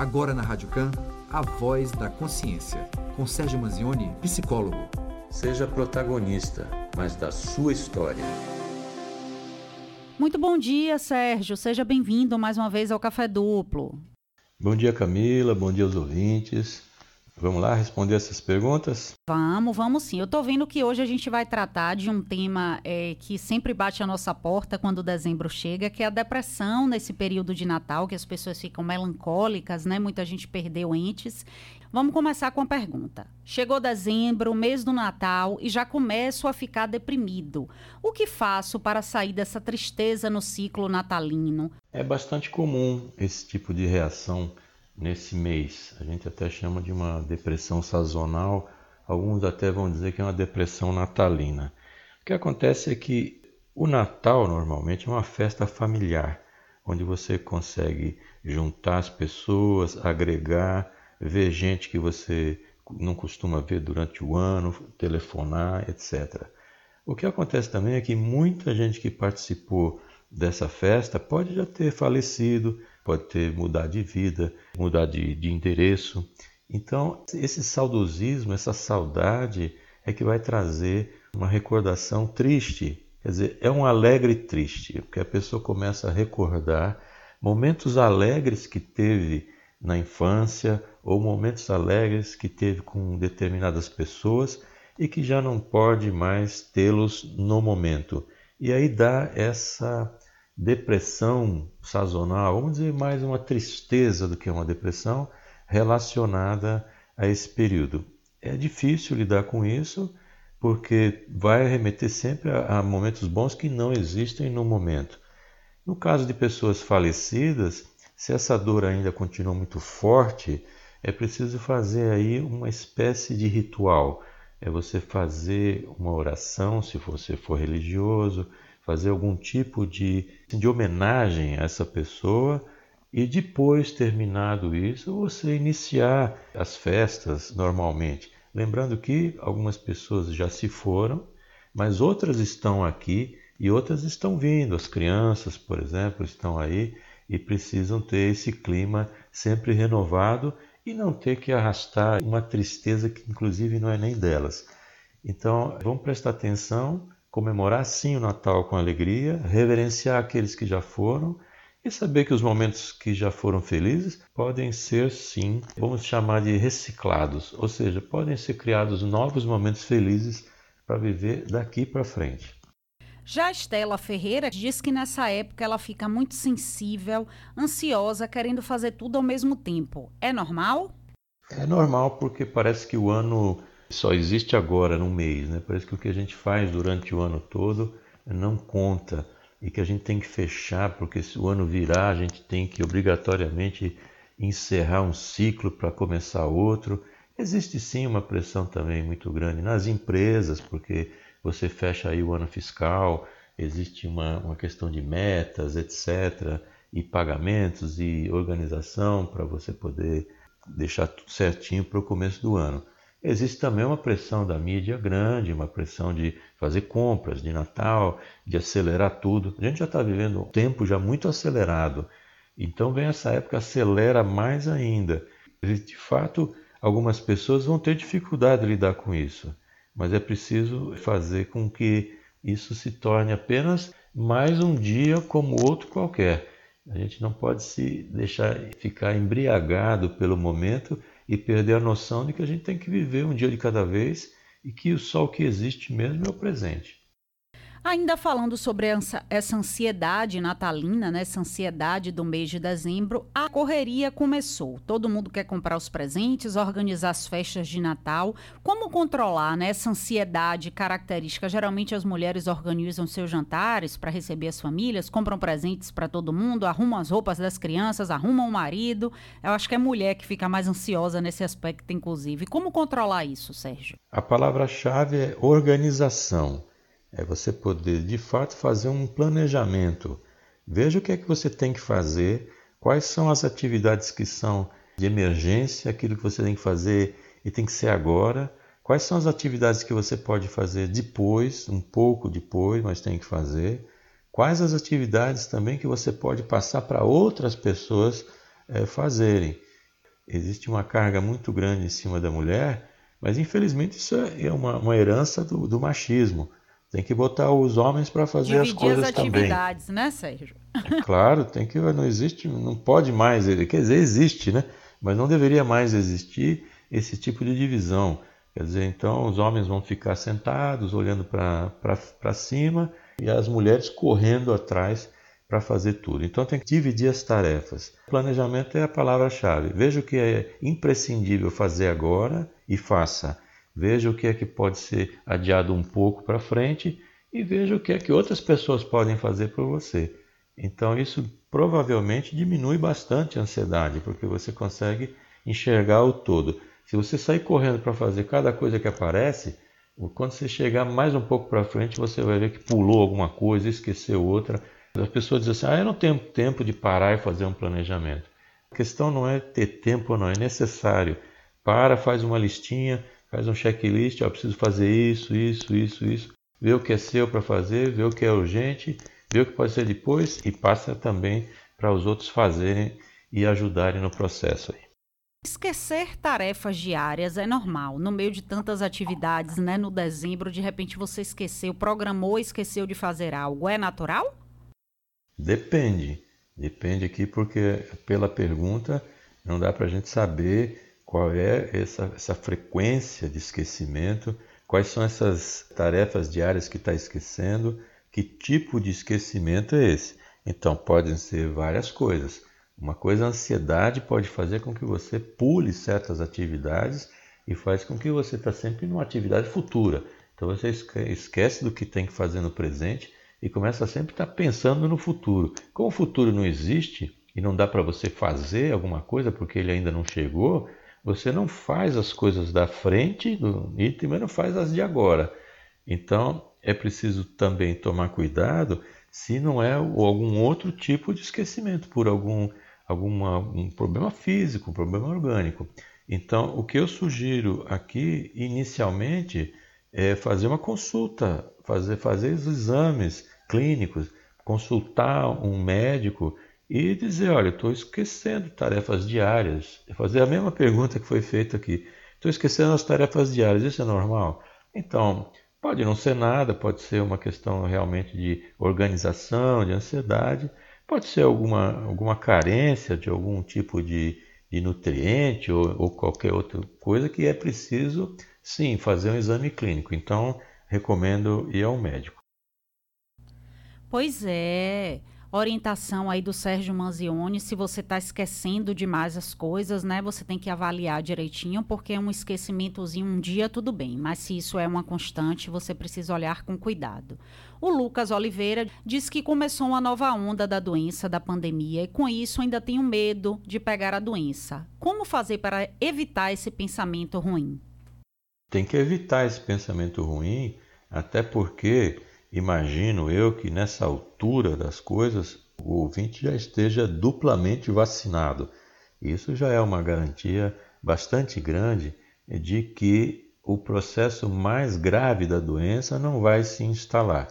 Agora na Rádio Can, a voz da consciência, com Sérgio Manzioni, psicólogo. Seja protagonista, mas da sua história. Muito bom dia, Sérgio. Seja bem-vindo mais uma vez ao Café Duplo. Bom dia, Camila. Bom dia aos ouvintes. Vamos lá responder essas perguntas? Vamos, vamos sim. Eu tô vendo que hoje a gente vai tratar de um tema é, que sempre bate a nossa porta quando dezembro chega, que é a depressão nesse período de Natal, que as pessoas ficam melancólicas, né? Muita gente perdeu entes. Vamos começar com a pergunta. Chegou dezembro, mês do Natal, e já começo a ficar deprimido. O que faço para sair dessa tristeza no ciclo natalino? É bastante comum esse tipo de reação nesse mês. A gente até chama de uma depressão sazonal, alguns até vão dizer que é uma depressão natalina. O que acontece é que o Natal normalmente é uma festa familiar, onde você consegue juntar as pessoas, agregar, ver gente que você não costuma ver durante o ano, telefonar, etc. O que acontece também é que muita gente que participou dessa festa pode já ter falecido, pode ter mudado de vida, mudar de, de endereço. Então, esse saudosismo, essa saudade é que vai trazer uma recordação triste. Quer dizer, é um alegre triste, porque a pessoa começa a recordar momentos alegres que teve na infância ou momentos alegres que teve com determinadas pessoas e que já não pode mais tê-los no momento. E aí dá essa depressão sazonal, vamos dizer mais uma tristeza do que uma depressão relacionada a esse período. É difícil lidar com isso porque vai remeter sempre a, a momentos bons que não existem no momento. No caso de pessoas falecidas, se essa dor ainda continua muito forte, é preciso fazer aí uma espécie de ritual. É você fazer uma oração, se você for religioso, fazer algum tipo de, de homenagem a essa pessoa e depois, terminado isso, você iniciar as festas normalmente. Lembrando que algumas pessoas já se foram, mas outras estão aqui e outras estão vindo. As crianças, por exemplo, estão aí e precisam ter esse clima sempre renovado e não ter que arrastar uma tristeza que, inclusive, não é nem delas. Então, vamos prestar atenção comemorar sim o Natal com alegria, reverenciar aqueles que já foram e saber que os momentos que já foram felizes podem ser sim, vamos chamar de reciclados, ou seja, podem ser criados novos momentos felizes para viver daqui para frente. Já a Estela Ferreira diz que nessa época ela fica muito sensível, ansiosa, querendo fazer tudo ao mesmo tempo. É normal? É normal porque parece que o ano só existe agora, num mês. Né? Parece que o que a gente faz durante o ano todo não conta e que a gente tem que fechar, porque se o ano virar, a gente tem que obrigatoriamente encerrar um ciclo para começar outro. Existe sim uma pressão também muito grande nas empresas, porque você fecha aí o ano fiscal, existe uma, uma questão de metas, etc., e pagamentos e organização para você poder deixar tudo certinho para o começo do ano. Existe também uma pressão da mídia grande, uma pressão de fazer compras de Natal, de acelerar tudo. A gente já está vivendo um tempo já muito acelerado. Então vem essa época, acelera mais ainda. De fato, algumas pessoas vão ter dificuldade de lidar com isso, mas é preciso fazer com que isso se torne apenas mais um dia como outro qualquer. A gente não pode se deixar ficar embriagado pelo momento e perder a noção de que a gente tem que viver um dia de cada vez e que o que existe mesmo é o presente. Ainda falando sobre essa ansiedade natalina, né, essa ansiedade do mês de dezembro, a correria começou. Todo mundo quer comprar os presentes, organizar as festas de Natal. Como controlar né, essa ansiedade característica? Geralmente as mulheres organizam seus jantares para receber as famílias, compram presentes para todo mundo, arrumam as roupas das crianças, arrumam o marido. Eu acho que é mulher que fica mais ansiosa nesse aspecto, inclusive. Como controlar isso, Sérgio? A palavra-chave é organização. É você poder de fato fazer um planejamento. Veja o que é que você tem que fazer, quais são as atividades que são de emergência, aquilo que você tem que fazer e tem que ser agora, quais são as atividades que você pode fazer depois, um pouco depois, mas tem que fazer, quais as atividades também que você pode passar para outras pessoas é, fazerem. existe uma carga muito grande em cima da mulher, mas infelizmente isso é uma, uma herança do, do, machismo. Tem que botar os homens para fazer Dividir as coisas as atividades, também. né, Sérgio? É claro, tem que não existe, não pode mais, quer dizer, existe, né? Mas não deveria mais existir esse tipo de divisão. Quer dizer, então os homens vão ficar sentados, olhando para cima, e as mulheres correndo atrás para fazer tudo. Então tem que dividir as tarefas. Planejamento é a palavra-chave. Veja o que é imprescindível fazer agora e faça. Veja o que é que pode ser adiado um pouco para frente e veja o que é que outras pessoas podem fazer por você. Então isso provavelmente diminui bastante a ansiedade, porque você consegue enxergar o todo. Se você sair correndo para fazer cada coisa que aparece, quando você chegar mais um pouco para frente, você vai ver que pulou alguma coisa, esqueceu outra as pessoas dizem assim: ah, eu não tenho tempo de parar e fazer um planejamento. A questão não é ter tempo ou não, é necessário. Para, faz uma listinha, faz um checklist: eu preciso fazer isso, isso, isso, isso. Vê o que é seu para fazer, vê o que é urgente, vê o que pode ser depois e passa também para os outros fazerem e ajudarem no processo aí. Esquecer tarefas diárias é normal. No meio de tantas atividades, né? No dezembro, de repente você esqueceu, programou, esqueceu de fazer algo. É natural? Depende. Depende aqui porque pela pergunta não dá para a gente saber qual é essa, essa frequência de esquecimento, quais são essas tarefas diárias que está esquecendo, que tipo de esquecimento é esse. Então, podem ser várias coisas. Uma coisa, a ansiedade pode fazer com que você pule certas atividades e faz com que você está sempre numa atividade futura. Então, você esquece do que tem que fazer no presente e começa a sempre estar pensando no futuro. Como o futuro não existe e não dá para você fazer alguma coisa porque ele ainda não chegou, você não faz as coisas da frente do item, mas não faz as de agora. Então é preciso também tomar cuidado se não é algum outro tipo de esquecimento, por algum alguma, um problema físico, um problema orgânico. Então, o que eu sugiro aqui, inicialmente, é fazer uma consulta, fazer, fazer os exames clínicos, consultar um médico e dizer, olha, estou esquecendo tarefas diárias. Fazer a mesma pergunta que foi feita aqui. Estou esquecendo as tarefas diárias, isso é normal? Então, pode não ser nada, pode ser uma questão realmente de organização, de ansiedade, pode ser alguma, alguma carência de algum tipo de, de nutriente ou, ou qualquer outra coisa que é preciso Sim, fazer um exame clínico. Então, recomendo ir ao médico. Pois é. Orientação aí do Sérgio Manzioni, se você está esquecendo demais as coisas, né? Você tem que avaliar direitinho, porque um esquecimentozinho um dia tudo bem, mas se isso é uma constante, você precisa olhar com cuidado. O Lucas Oliveira diz que começou uma nova onda da doença, da pandemia, e com isso ainda um medo de pegar a doença. Como fazer para evitar esse pensamento ruim? Tem que evitar esse pensamento ruim, até porque imagino eu que nessa altura das coisas o ouvinte já esteja duplamente vacinado. Isso já é uma garantia bastante grande de que o processo mais grave da doença não vai se instalar.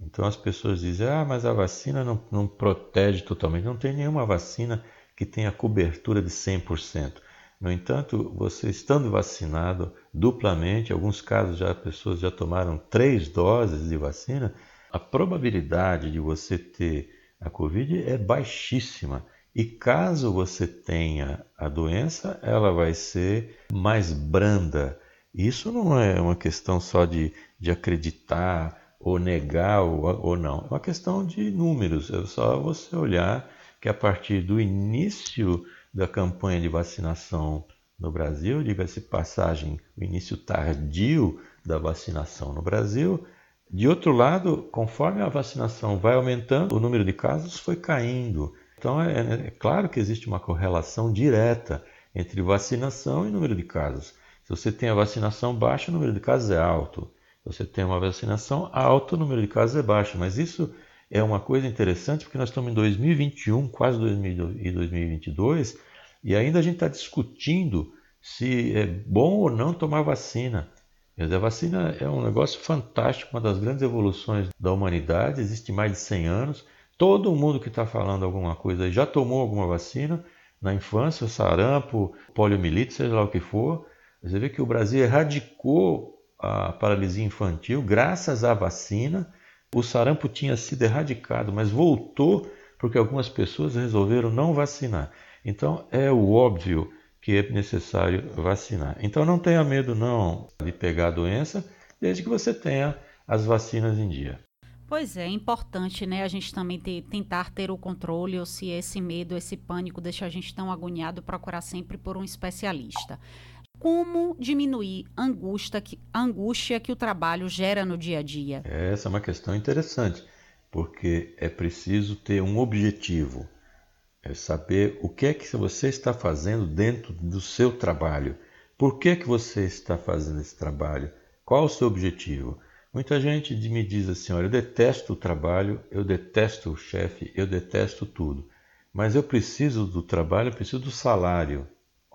Então as pessoas dizem: ah, mas a vacina não, não protege totalmente. Não tem nenhuma vacina que tenha cobertura de 100%. No entanto, você estando vacinado duplamente, alguns casos já pessoas já tomaram três doses de vacina, a probabilidade de você ter a Covid é baixíssima. E caso você tenha a doença, ela vai ser mais branda. Isso não é uma questão só de, de acreditar ou negar ou, ou não. É uma questão de números. É só você olhar que a partir do início da campanha de vacinação no Brasil, diga-se passagem, o início tardio da vacinação no Brasil. De outro lado, conforme a vacinação vai aumentando, o número de casos foi caindo. Então, é, é claro que existe uma correlação direta entre vacinação e número de casos. Se você tem a vacinação baixa, o número de casos é alto. Se você tem uma vacinação alta, o número de casos é baixo. Mas isso é uma coisa interessante porque nós estamos em 2021, quase 2022, e ainda a gente está discutindo se é bom ou não tomar vacina. Dizer, a vacina é um negócio fantástico, uma das grandes evoluções da humanidade, existe mais de 100 anos. Todo mundo que está falando alguma coisa já tomou alguma vacina, na infância, sarampo, poliomielite, seja lá o que for. Você vê que o Brasil erradicou a paralisia infantil graças à vacina. O sarampo tinha sido erradicado, mas voltou porque algumas pessoas resolveram não vacinar. Então é o óbvio que é necessário vacinar. Então não tenha medo não de pegar a doença, desde que você tenha as vacinas em dia. Pois é, é importante, né, a gente também ter, tentar ter o controle ou se esse medo, esse pânico deixa a gente tão agoniado, procurar sempre por um especialista. Como diminuir a angústia que, a angústia que o trabalho gera no dia a dia? Essa é uma questão interessante, porque é preciso ter um objetivo, é saber o que é que você está fazendo dentro do seu trabalho. Por que, que você está fazendo esse trabalho? Qual o seu objetivo? Muita gente me diz assim: olha, eu detesto o trabalho, eu detesto o chefe, eu detesto tudo, mas eu preciso do trabalho, eu preciso do salário.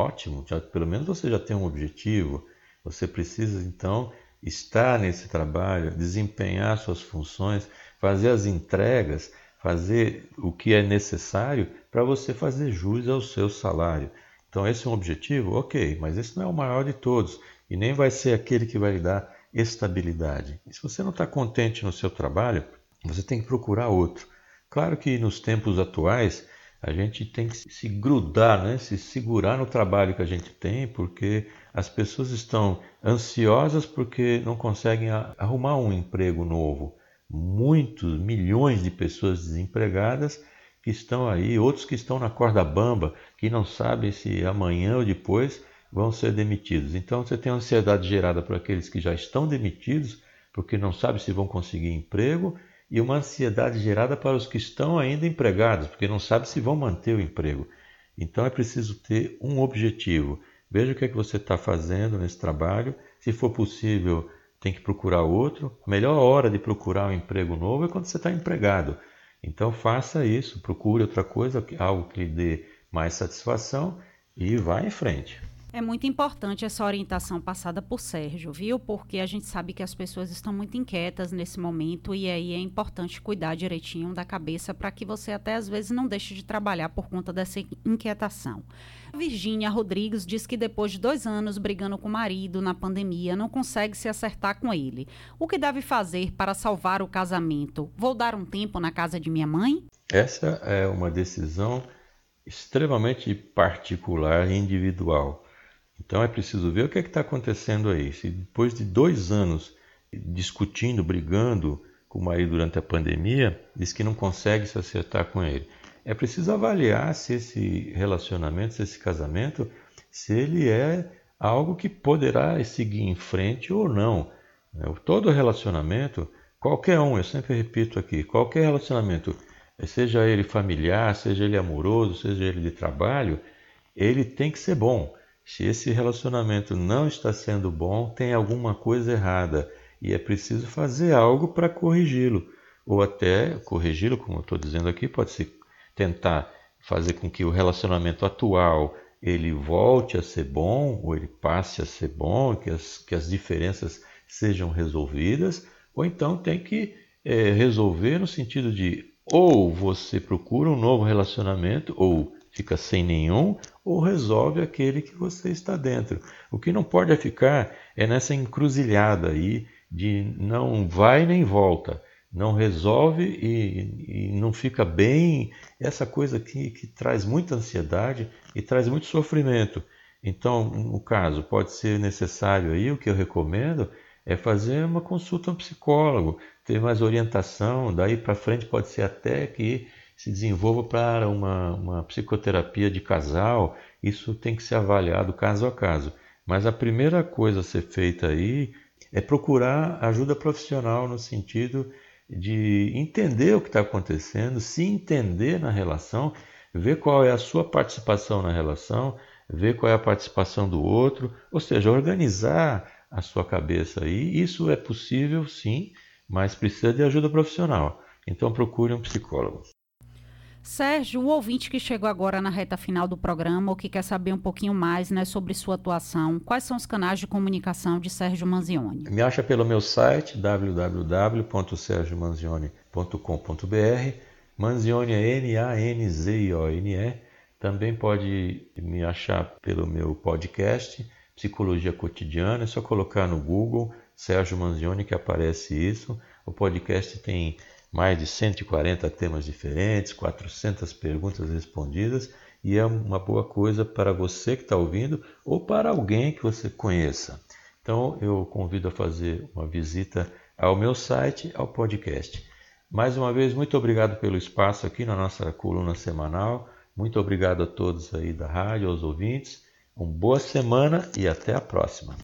Ótimo, já, pelo menos você já tem um objetivo, você precisa então estar nesse trabalho, desempenhar suas funções, fazer as entregas, fazer o que é necessário para você fazer jus ao seu salário. Então, esse é um objetivo? Ok, mas esse não é o maior de todos e nem vai ser aquele que vai lhe dar estabilidade. E se você não está contente no seu trabalho, você tem que procurar outro. Claro que nos tempos atuais a gente tem que se grudar, né? se segurar no trabalho que a gente tem, porque as pessoas estão ansiosas porque não conseguem arrumar um emprego novo. Muitos, milhões de pessoas desempregadas que estão aí, outros que estão na corda bamba, que não sabem se amanhã ou depois vão ser demitidos. Então você tem ansiedade gerada por aqueles que já estão demitidos, porque não sabem se vão conseguir emprego, e uma ansiedade gerada para os que estão ainda empregados, porque não sabem se vão manter o emprego. Então é preciso ter um objetivo. Veja o que é que você está fazendo nesse trabalho. Se for possível, tem que procurar outro. A melhor hora de procurar um emprego novo é quando você está empregado. Então faça isso, procure outra coisa, algo que lhe dê mais satisfação e vá em frente. É muito importante essa orientação passada por Sérgio, viu? Porque a gente sabe que as pessoas estão muito inquietas nesse momento e aí é importante cuidar direitinho da cabeça para que você até às vezes não deixe de trabalhar por conta dessa inquietação. Virgínia Rodrigues diz que depois de dois anos brigando com o marido na pandemia, não consegue se acertar com ele. O que deve fazer para salvar o casamento? Vou dar um tempo na casa de minha mãe? Essa é uma decisão extremamente particular e individual. Então é preciso ver o que é está acontecendo aí. Se depois de dois anos discutindo, brigando com o marido durante a pandemia, diz que não consegue se acertar com ele. É preciso avaliar se esse relacionamento, se esse casamento, se ele é algo que poderá seguir em frente ou não. Todo relacionamento, qualquer um, eu sempre repito aqui, qualquer relacionamento, seja ele familiar, seja ele amoroso, seja ele de trabalho, ele tem que ser bom. Se esse relacionamento não está sendo bom, tem alguma coisa errada e é preciso fazer algo para corrigi-lo. Ou até corrigi-lo, como eu estou dizendo aqui, pode ser tentar fazer com que o relacionamento atual ele volte a ser bom, ou ele passe a ser bom, que as, que as diferenças sejam resolvidas, ou então tem que é, resolver no sentido de ou você procura um novo relacionamento, ou fica sem nenhum, ou resolve aquele que você está dentro. O que não pode ficar é nessa encruzilhada aí de não vai nem volta, não resolve e, e não fica bem, essa coisa que, que traz muita ansiedade e traz muito sofrimento. Então, no caso, pode ser necessário aí, o que eu recomendo é fazer uma consulta a um psicólogo, ter mais orientação, daí para frente pode ser até que se desenvolva para uma, uma psicoterapia de casal, isso tem que ser avaliado caso a caso. Mas a primeira coisa a ser feita aí é procurar ajuda profissional no sentido de entender o que está acontecendo, se entender na relação, ver qual é a sua participação na relação, ver qual é a participação do outro, ou seja, organizar a sua cabeça aí. Isso é possível, sim, mas precisa de ajuda profissional. Então procure um psicólogo. Sérgio, o ouvinte que chegou agora na reta final do programa ou que quer saber um pouquinho mais né, sobre sua atuação, quais são os canais de comunicação de Sérgio Manzioni? Me acha pelo meu site www.sergiomanzioni.com.br Manzioni é N-A-N-Z-I-O-N-E Também pode me achar pelo meu podcast Psicologia Cotidiana, é só colocar no Google Sérgio Manzioni que aparece isso. O podcast tem mais de 140 temas diferentes, 400 perguntas respondidas e é uma boa coisa para você que está ouvindo ou para alguém que você conheça. Então eu convido a fazer uma visita ao meu site, ao podcast. Mais uma vez, muito obrigado pelo espaço aqui na nossa coluna semanal. Muito obrigado a todos aí da rádio, aos ouvintes. Uma boa semana e até a próxima.